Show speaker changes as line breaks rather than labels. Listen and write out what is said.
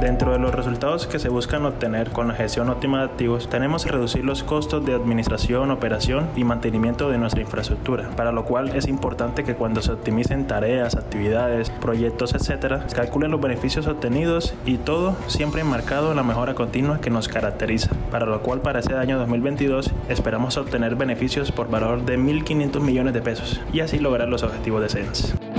Dentro de los resultados que se buscan obtener con la gestión óptima de activos, tenemos reducir los costos de administración, operación y mantenimiento de nuestra infraestructura, para lo cual es importante que cuando se optimicen tareas, actividades, proyectos, etc., calculen los beneficios obtenidos y todo siempre enmarcado en la mejora continua que nos caracteriza, para lo cual para ese año 2022 esperamos obtener beneficios por valor de 1.500 millones de pesos y así lograr los objetivos de SENS.